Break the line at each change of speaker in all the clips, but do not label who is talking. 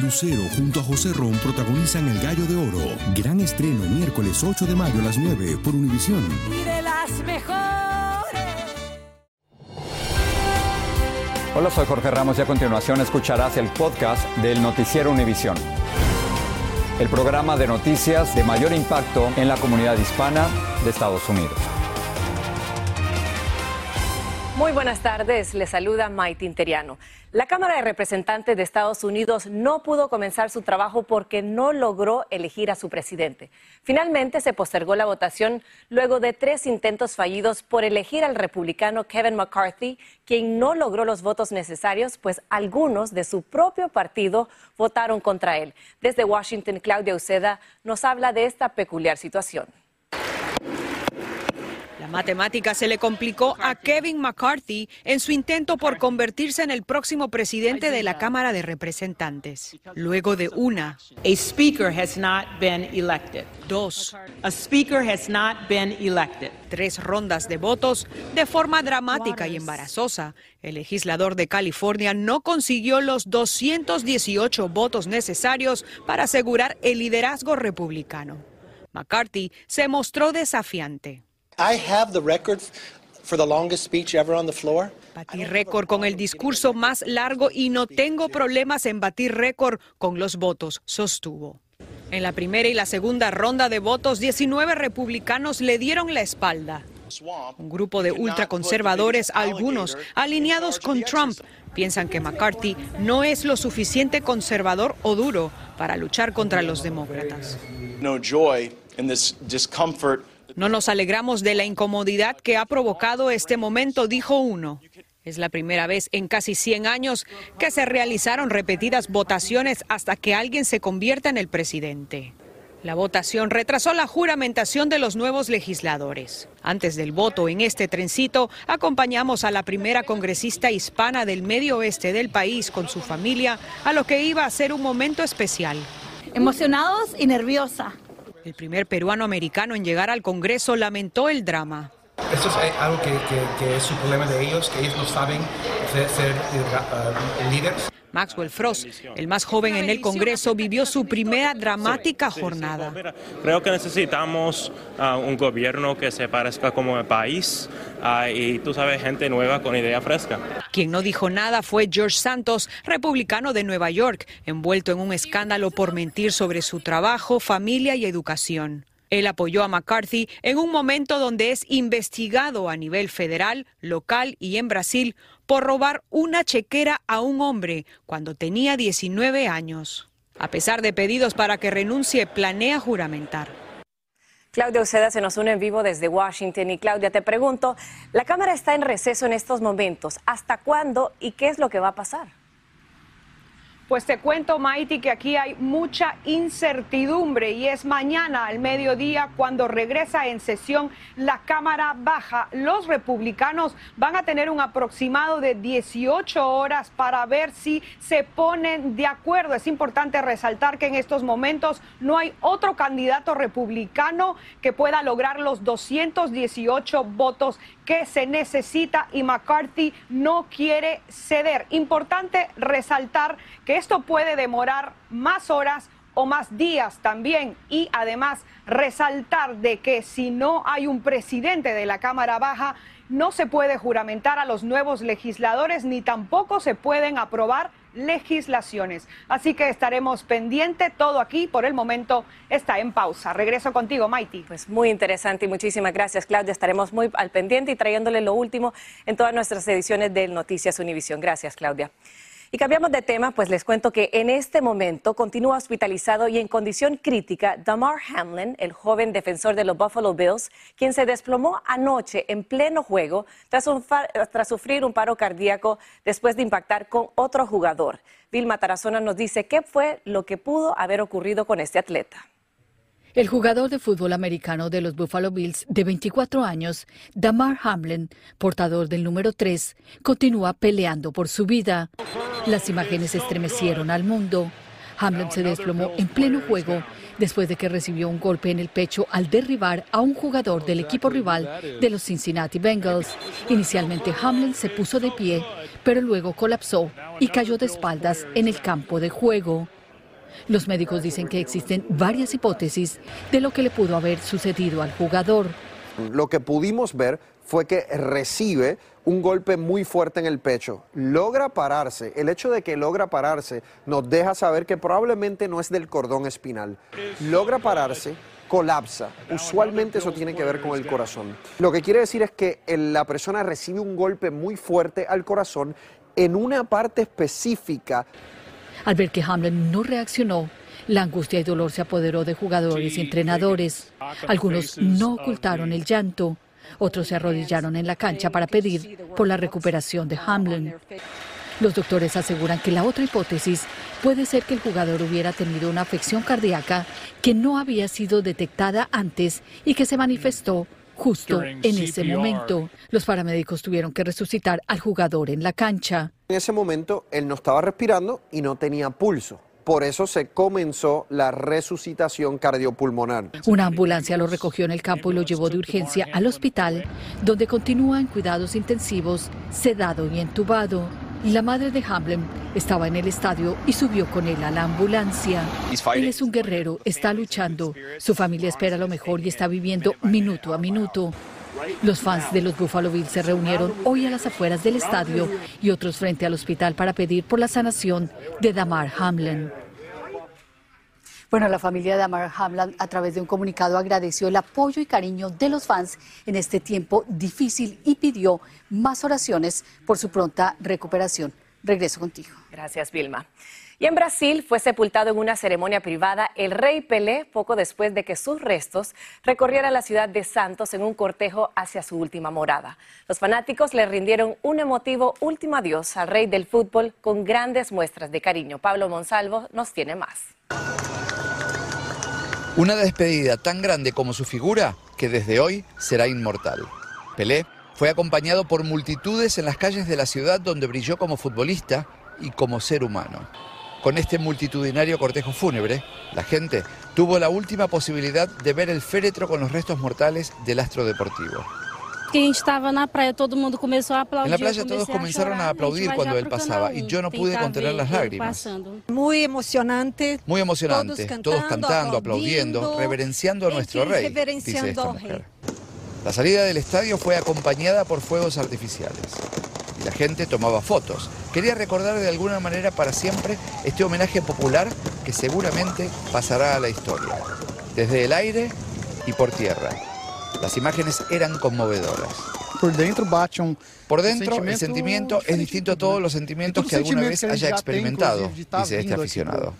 Lucero junto a José Ron protagonizan El Gallo de Oro. Gran estreno miércoles 8 de mayo a las 9 por Univisión.
Y de las mejores.
Hola, soy Jorge Ramos y a continuación escucharás el podcast del Noticiero Univisión. El programa de noticias de mayor impacto en la comunidad hispana de Estados Unidos.
Muy buenas tardes, le saluda Maite Interiano. La Cámara de Representantes de Estados Unidos no pudo comenzar su trabajo porque no logró elegir a su presidente. Finalmente se postergó la votación luego de tres intentos fallidos por elegir al republicano Kevin McCarthy, quien no logró los votos necesarios, pues algunos de su propio partido votaron contra él. Desde Washington, Claudia Uceda nos habla de esta peculiar situación.
La matemática se le complicó a Kevin McCarthy en su intento por convertirse en el próximo presidente de la Cámara de Representantes. Luego de una,
A speaker has not been elected.
dos,
A speaker has not been elected.
tres rondas de votos, de forma dramática y embarazosa, el legislador de California no consiguió los 218 votos necesarios para asegurar el liderazgo republicano. McCarthy se mostró desafiante.
I have the record for the longest speech ever on the floor.
Batí récord con el discurso más largo y no tengo problemas en batir récord con los votos, sostuvo. En la primera y la segunda ronda de votos, 19 republicanos le dieron la espalda. Un grupo de ultraconservadores, algunos alineados con Trump, piensan que McCarthy no es lo suficiente conservador o duro para luchar contra los demócratas.
no joy in this discomfort.
No nos alegramos de la incomodidad que ha provocado este momento, dijo uno. Es la primera vez en casi 100 años que se realizaron repetidas votaciones hasta que alguien se convierta en el presidente. La votación retrasó la juramentación de los nuevos legisladores. Antes del voto en este trencito, acompañamos a la primera congresista hispana del medio oeste del país con su familia a lo que iba a ser un momento especial.
Emocionados y nerviosa.
El primer peruano americano en llegar al Congreso lamentó el drama.
Esto es eh, algo que, que- que es su problema de ellos, que ellos no saben ser, ser, eh, líderes.
Maxwell Frost, el más joven en el Congreso, vivió su primera dramática jornada.
Creo que necesitamos ah, un gobierno que se parezca como el país ah, y tú sabes, gente nueva con idea fresca.
Quien no dijo nada fue George Santos, republicano de Nueva York, envuelto en un escándalo por mentir sobre su trabajo, familia y educación. Él apoyó a McCarthy en un momento donde es investigado a nivel federal, local y en Brasil por robar una chequera a un hombre cuando tenía 19 años. A pesar de pedidos para que renuncie, planea juramentar.
Claudia Uceda se nos une en vivo desde Washington. Y Claudia, te pregunto, la Cámara está en receso en estos momentos. ¿Hasta cuándo y qué es lo que va a pasar?
Pues te cuento, Maiti, que aquí hay mucha incertidumbre y es mañana al mediodía cuando regresa en sesión la Cámara Baja. Los republicanos van a tener un aproximado de 18 horas para ver si se ponen de acuerdo. Es importante resaltar que en estos momentos no hay otro candidato republicano que pueda lograr los 218 votos que se necesita y McCarthy no quiere ceder. Importante resaltar que esto puede demorar más horas o más días también y además resaltar de que si no hay un presidente de la Cámara Baja no se puede juramentar a los nuevos legisladores ni tampoco se pueden aprobar legislaciones. Así que estaremos pendiente. Todo aquí por el momento está en pausa. Regreso contigo, Maiti.
Pues muy interesante y muchísimas gracias, Claudia. Estaremos muy al pendiente y trayéndole lo último en todas nuestras ediciones del Noticias Univisión. Gracias, Claudia. Y cambiamos de tema, pues les cuento que en este momento continúa hospitalizado y en condición crítica Damar Hamlin, el joven defensor de los Buffalo Bills, quien se desplomó anoche en pleno juego tras, tras sufrir un paro cardíaco después de impactar con otro jugador. Vilma Tarazona nos dice qué fue lo que pudo haber ocurrido con este atleta.
El jugador de fútbol americano de los Buffalo Bills de 24 años, Damar Hamlin, portador del número 3, continúa peleando por su vida. Las imágenes estremecieron al mundo. Hamlin se desplomó en pleno juego después de que recibió un golpe en el pecho al derribar a un jugador del equipo rival de los Cincinnati Bengals. Inicialmente Hamlin se puso de pie, pero luego colapsó y cayó de espaldas en el campo de juego. Los médicos dicen que existen varias hipótesis de lo que le pudo haber sucedido al jugador.
Lo que pudimos ver fue que recibe un golpe muy fuerte en el pecho, logra pararse. El hecho de que logra pararse nos deja saber que probablemente no es del cordón espinal. Logra pararse, colapsa. Usualmente eso tiene que ver con el corazón. Lo que quiere decir es que la persona recibe un golpe muy fuerte al corazón en una parte específica
al ver que Hamlin no reaccionó, la angustia y dolor se apoderó de jugadores y entrenadores. Algunos no ocultaron el llanto, otros se arrodillaron en la cancha para pedir por la recuperación de Hamlin. Los doctores aseguran que la otra hipótesis puede ser que el jugador hubiera tenido una afección cardíaca que no había sido detectada antes y que se manifestó justo en ese momento. Los paramédicos tuvieron que resucitar al jugador en la cancha.
En ese momento él no estaba respirando y no tenía pulso. Por eso se comenzó la resucitación cardiopulmonar.
Una ambulancia lo recogió en el campo y lo llevó de urgencia al hospital, donde continúa en cuidados intensivos, sedado y entubado. La madre de Hamlin estaba en el estadio y subió con él a la ambulancia. Él es un guerrero, está luchando. Su familia espera lo mejor y está viviendo minuto a minuto. Los fans de los Buffalo Bills se reunieron hoy a las afueras del estadio y otros frente al hospital para pedir por la sanación de Damar Hamlin. Bueno, la familia de Damar Hamlin a través de un comunicado agradeció el apoyo y cariño de los fans en este tiempo difícil y pidió más oraciones por su pronta recuperación. Regreso contigo.
Gracias, Vilma. Y en Brasil fue sepultado en una ceremonia privada el rey Pelé poco después de que sus restos recorrieran la ciudad de Santos en un cortejo hacia su última morada. Los fanáticos le rindieron un emotivo último adiós al rey del fútbol con grandes muestras de cariño. Pablo Monsalvo nos tiene más.
Una despedida tan grande como su figura que desde hoy será inmortal. Pelé fue acompañado por multitudes en las calles de la ciudad donde brilló como futbolista y como ser humano. Con este multitudinario cortejo fúnebre, la gente tuvo la última posibilidad de ver el féretro con los restos mortales del astro deportivo.
En la playa todos
comenzaron a aplaudir cuando él pasaba y yo no pude contener las lágrimas.
Muy emocionante.
Muy emocionante. Todos cantando, aplaudiendo, reverenciando a nuestro rey, dice esta mujer. La salida del estadio fue acompañada por fuegos artificiales la gente tomaba fotos. Quería recordar de alguna manera para siempre este homenaje popular que seguramente pasará a la historia, desde el aire y por tierra. Las imágenes eran conmovedoras.
Por dentro
Por dentro el sentimiento es distinto a todos los sentimientos que alguna vez haya experimentado, dice este aficionado.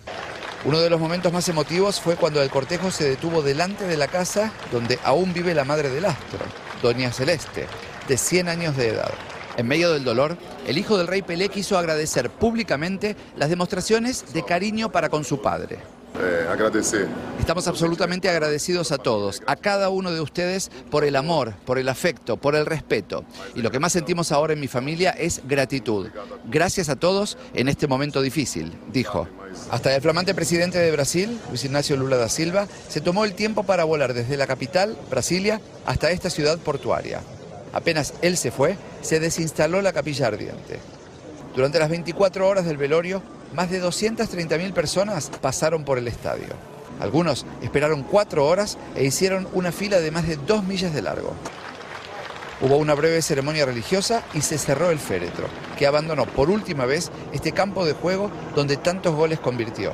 Uno de los momentos más emotivos fue cuando el cortejo se detuvo delante de la casa donde aún vive la madre del astro, Doña Celeste, de 100 años de edad. En medio del dolor, el hijo del rey Pelé quiso agradecer públicamente las demostraciones de cariño para con su padre.
Eh, agradecer.
Estamos absolutamente agradecidos a todos, a cada uno de ustedes por el amor, por el afecto, por el respeto. Y lo que más sentimos ahora en mi familia es gratitud. Gracias a todos en este momento difícil, dijo. Hasta el flamante presidente de Brasil, Luis Ignacio Lula da Silva, se tomó el tiempo para volar desde la capital, Brasilia, hasta esta ciudad portuaria. Apenas él se fue, se desinstaló la capilla ardiente. Durante las 24 horas del velorio, más de 230.000 personas pasaron por el estadio. Algunos esperaron cuatro horas e hicieron una fila de más de dos millas de largo. Hubo una breve ceremonia religiosa y se cerró el féretro, que abandonó por última vez este campo de juego donde tantos goles convirtió.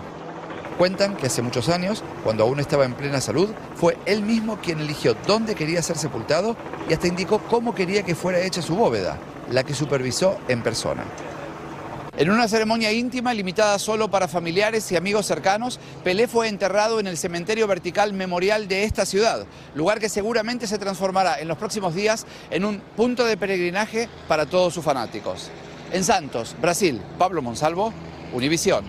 Cuentan que hace muchos años, cuando aún estaba en plena salud, fue él mismo quien eligió dónde quería ser sepultado y hasta indicó cómo quería que fuera hecha su bóveda, la que supervisó en persona. En una ceremonia íntima limitada solo para familiares y amigos cercanos, Pelé fue enterrado en el cementerio vertical memorial de esta ciudad, lugar que seguramente se transformará en los próximos días en un punto de peregrinaje para todos sus fanáticos. En Santos, Brasil, Pablo Monsalvo, Univisión.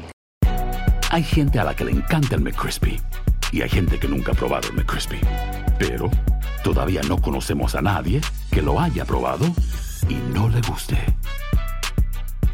Hay gente a la que le encanta el McCrispy y hay gente que nunca ha probado el McCrispy. Pero todavía no conocemos a nadie que lo haya probado y no le guste.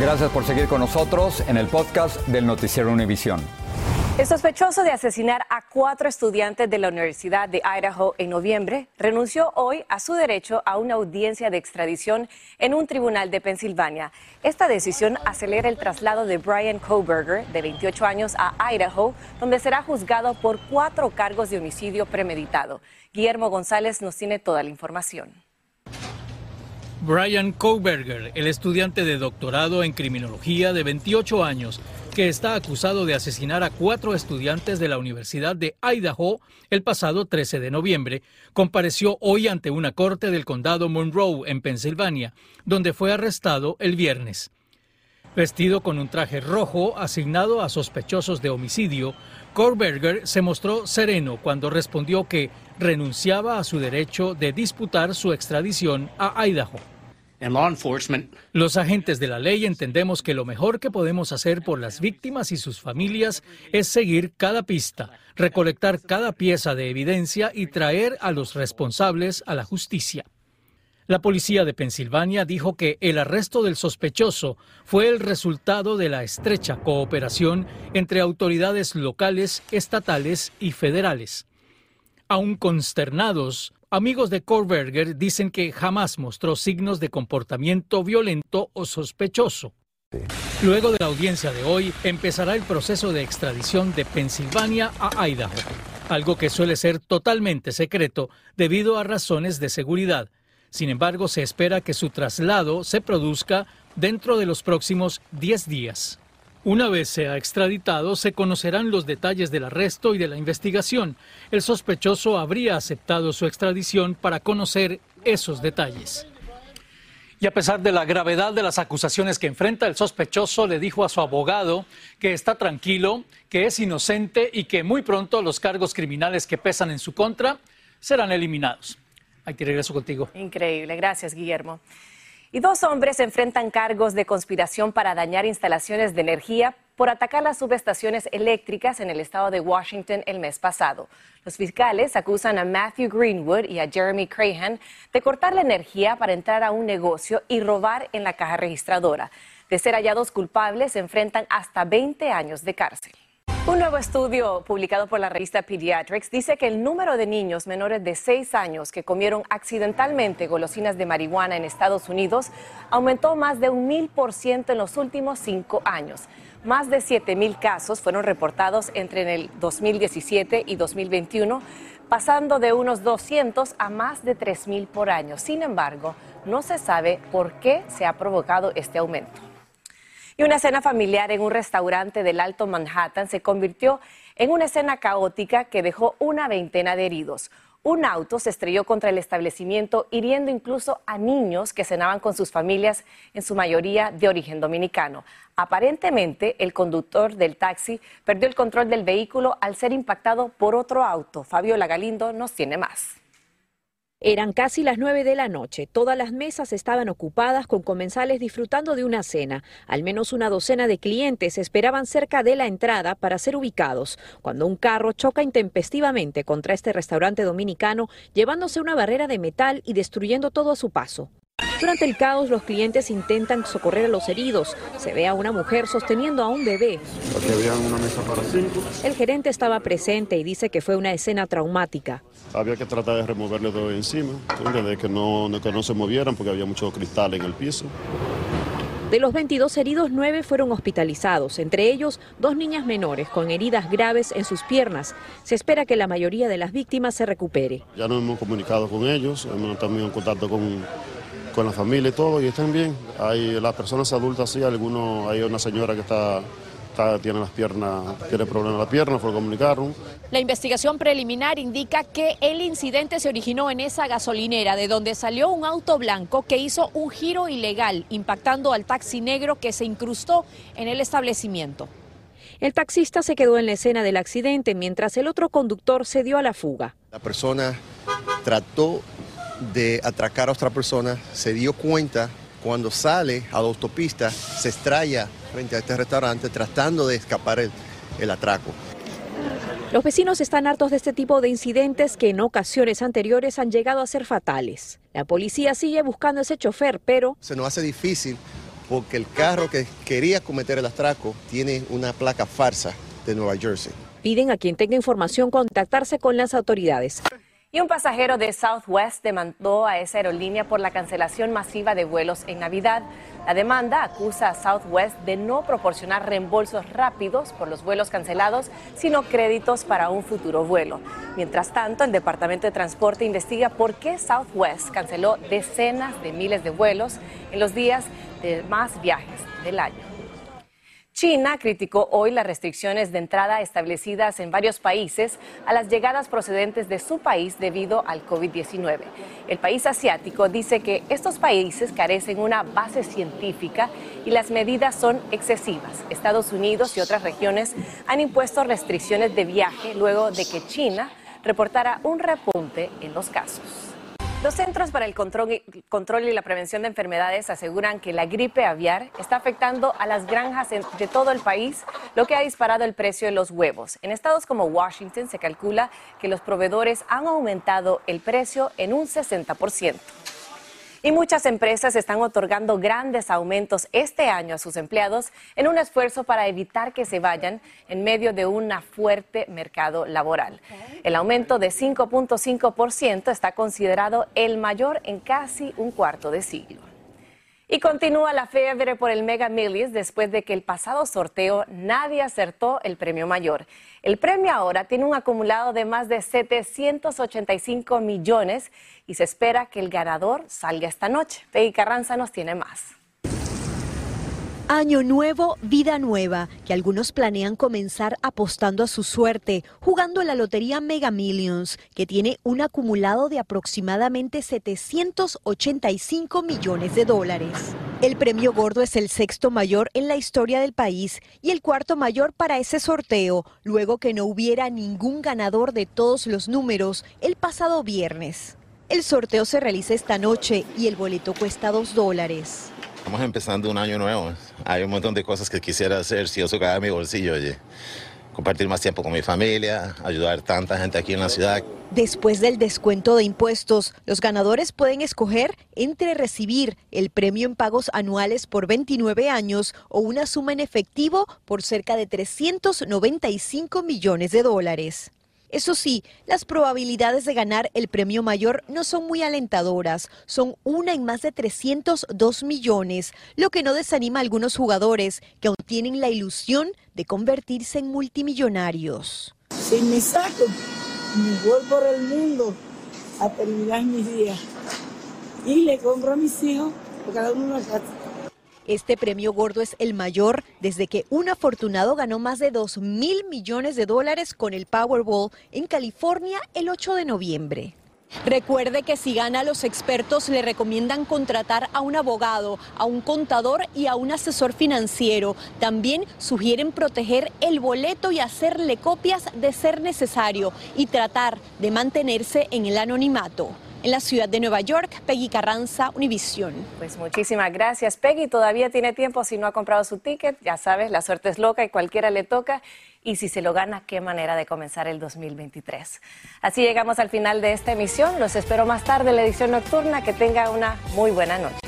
Gracias por seguir con nosotros en el podcast del Noticiero Univisión.
El sospechoso de asesinar a cuatro estudiantes de la Universidad de Idaho en noviembre renunció hoy a su derecho a una audiencia de extradición en un tribunal de Pensilvania. Esta decisión acelera el traslado de Brian Koberger, de 28 años, a Idaho, donde será juzgado por cuatro cargos de homicidio premeditado. Guillermo González nos tiene toda la información.
Brian Koberger, el estudiante de doctorado en criminología de 28 años, que está acusado de asesinar a cuatro estudiantes de la Universidad de Idaho el pasado 13 de noviembre, compareció hoy ante una corte del condado Monroe, en Pensilvania, donde fue arrestado el viernes. Vestido con un traje rojo asignado a sospechosos de homicidio, Koberger se mostró sereno cuando respondió que renunciaba a su derecho de disputar su extradición a Idaho. Los agentes de la ley entendemos que lo mejor que podemos hacer por las víctimas y sus familias es seguir cada pista, recolectar cada pieza de evidencia y traer a los responsables a la justicia. La policía de Pensilvania dijo que el arresto del sospechoso fue el resultado de la estrecha cooperación entre autoridades locales, estatales y federales. Aún consternados, Amigos de Kohlberger dicen que jamás mostró signos de comportamiento violento o sospechoso. Luego de la audiencia de hoy, empezará el proceso de extradición de Pensilvania a Idaho, algo que suele ser totalmente secreto debido a razones de seguridad. Sin embargo, se espera que su traslado se produzca dentro de los próximos 10 días. Una vez sea extraditado, se conocerán los detalles del arresto y de la investigación. El sospechoso habría aceptado su extradición para conocer esos detalles. Y a pesar de la gravedad de las acusaciones que enfrenta, el sospechoso le dijo a su abogado que está tranquilo, que es inocente y que muy pronto los cargos criminales que pesan en su contra serán eliminados. Aquí regreso contigo.
Increíble, gracias Guillermo. Y dos hombres enfrentan cargos de conspiración para dañar instalaciones de energía por atacar las subestaciones eléctricas en el estado de Washington el mes pasado. Los fiscales acusan a Matthew Greenwood y a Jeremy Crahan de cortar la energía para entrar a un negocio y robar en la caja registradora. De ser hallados culpables, se enfrentan hasta 20 años de cárcel. Un nuevo estudio publicado por la revista Pediatrics dice que el número de niños menores de 6 años que comieron accidentalmente golosinas de marihuana en Estados Unidos aumentó más de un mil por ciento en los últimos cinco años. Más de 7 mil casos fueron reportados entre el 2017 y 2021, pasando de unos 200 a más de 3 mil por año. Sin embargo, no se sabe por qué se ha provocado este aumento. Y una escena familiar en un restaurante del Alto Manhattan se convirtió en una escena caótica que dejó una veintena de heridos. Un auto se estrelló contra el establecimiento, hiriendo incluso a niños que cenaban con sus familias, en su mayoría de origen dominicano. Aparentemente, el conductor del taxi perdió el control del vehículo al ser impactado por otro auto. Fabiola Galindo nos tiene más.
Eran casi las nueve de la noche. Todas las mesas estaban ocupadas con comensales disfrutando de una cena. Al menos una docena de clientes esperaban cerca de la entrada para ser ubicados, cuando un carro choca intempestivamente contra este restaurante dominicano, llevándose una barrera de metal y destruyendo todo a su paso. Durante el caos, los clientes intentan socorrer a los heridos. Se ve a una mujer sosteniendo a un bebé.
Una mesa para cinco.
El gerente estaba presente y dice que fue una escena traumática.
Había que tratar de removerle todo encima, de que no, de que no se movieran porque había mucho cristal en el piso.
De los 22 heridos, 9 fueron hospitalizados, entre ellos dos niñas menores con heridas graves en sus piernas. Se espera que la mayoría de las víctimas se recupere.
Ya nos hemos comunicado con ellos, hemos también en contacto con, con la familia y todo, y están bien. Hay las personas adultas, sí, algunos, hay una señora que está tiene las piernas, tiene problemas en la pierna, fue comunicaron.
La investigación preliminar indica que el incidente se originó en esa gasolinera, de donde salió un auto blanco que hizo un giro ilegal, impactando al taxi negro que se incrustó en el establecimiento. El taxista se quedó en la escena del accidente mientras el otro conductor se dio a la fuga.
La persona trató de atracar a otra persona, se dio cuenta cuando sale a la autopista, se estrella frente a este restaurante tratando de escapar el, atraco.
Los vecinos están hartos de este tipo de incidentes que en ocasiones anteriores han llegado a ser fatales. La policía sigue buscando a ese chofer, pero...
Se nos hace difícil porque el carro que quería cometer el atraco tiene una placa farsa de Nueva Jersey.
Piden a quien tenga información contactarse con las autoridades.
Y un pasajero de Southwest demandó a esa aerolínea por la cancelación masiva de vuelos en Navidad. La demanda acusa a Southwest de no proporcionar reembolsos rápidos por los vuelos cancelados, sino créditos para un futuro vuelo. Mientras tanto, el Departamento de Transporte investiga por qué Southwest canceló decenas de miles de vuelos en los días de más viajes del año. China criticó hoy las restricciones de entrada establecidas en varios países a las llegadas procedentes de su país debido al COVID-19. El país asiático dice que estos países carecen una base científica y las medidas son excesivas. Estados Unidos y otras regiones han impuesto restricciones de viaje luego de que China reportara un repunte en los casos. Los Centros para el control, y la Prevención de Enfermedades aseguran que la gripe aviar está afectando a las granjas de todo el país, lo que ha disparado el precio de los huevos. En estados como Washington se calcula que los proveedores han aumentado el precio en un 60%. Y muchas empresas están otorgando grandes aumentos este año a sus empleados en un esfuerzo para evitar que se vayan en medio de un fuerte mercado laboral. El aumento de 5.5% está considerado el mayor en casi un cuarto de siglo. Y continúa la fiebre por el Mega Millions después de que el pasado sorteo nadie acertó el premio mayor. El premio ahora tiene un acumulado de más de 785 millones y se espera que el ganador salga esta noche. Peggy Carranza nos tiene más.
Año nuevo, vida nueva, que algunos planean comenzar apostando a su suerte, jugando la lotería Mega Millions, que tiene un acumulado de aproximadamente 785 millones de dólares. El premio gordo es el sexto mayor en la historia del país y el cuarto mayor para ese sorteo, luego que no hubiera ningún ganador de todos los números el pasado viernes. El sorteo se realiza esta noche y el boleto cuesta dos dólares.
Estamos empezando un año nuevo. Hay un montón de cosas que quisiera hacer si eso cae en mi bolsillo. Oye. Compartir más tiempo con mi familia, ayudar a tanta gente aquí en la ciudad.
Después del descuento de impuestos, los ganadores pueden escoger entre recibir el premio en pagos anuales por 29 años o una suma en efectivo por cerca de 395 millones de dólares. Eso sí, las probabilidades de ganar el premio mayor no son muy alentadoras, son una en más de 302 millones, lo que no desanima a algunos jugadores que aún tienen la ilusión de convertirse en multimillonarios.
Si me saco, me voy por el mundo a terminar mis días y le compro a mis hijos cada uno una casa.
Este premio gordo es el mayor desde que un afortunado ganó más de 2 mil millones de dólares con el Powerball en California el 8 de noviembre. Recuerde que si gana, los expertos le recomiendan contratar a un abogado, a un contador y a un asesor financiero. También sugieren proteger el boleto y hacerle copias de ser necesario y tratar de mantenerse en el anonimato.
En la ciudad de Nueva York, Peggy Carranza, Univisión.
Pues muchísimas gracias, Peggy. Todavía tiene tiempo si no ha comprado su ticket. Ya sabes, la suerte es loca y cualquiera le toca. Y si se lo gana, qué manera de comenzar el 2023. Así llegamos al final de esta emisión. Los espero más tarde en la edición nocturna. Que tenga una muy buena noche.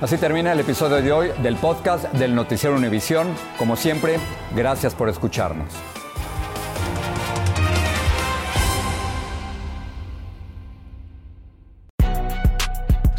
Así termina el episodio de hoy del podcast del Noticiero Univisión. Como siempre, gracias por escucharnos.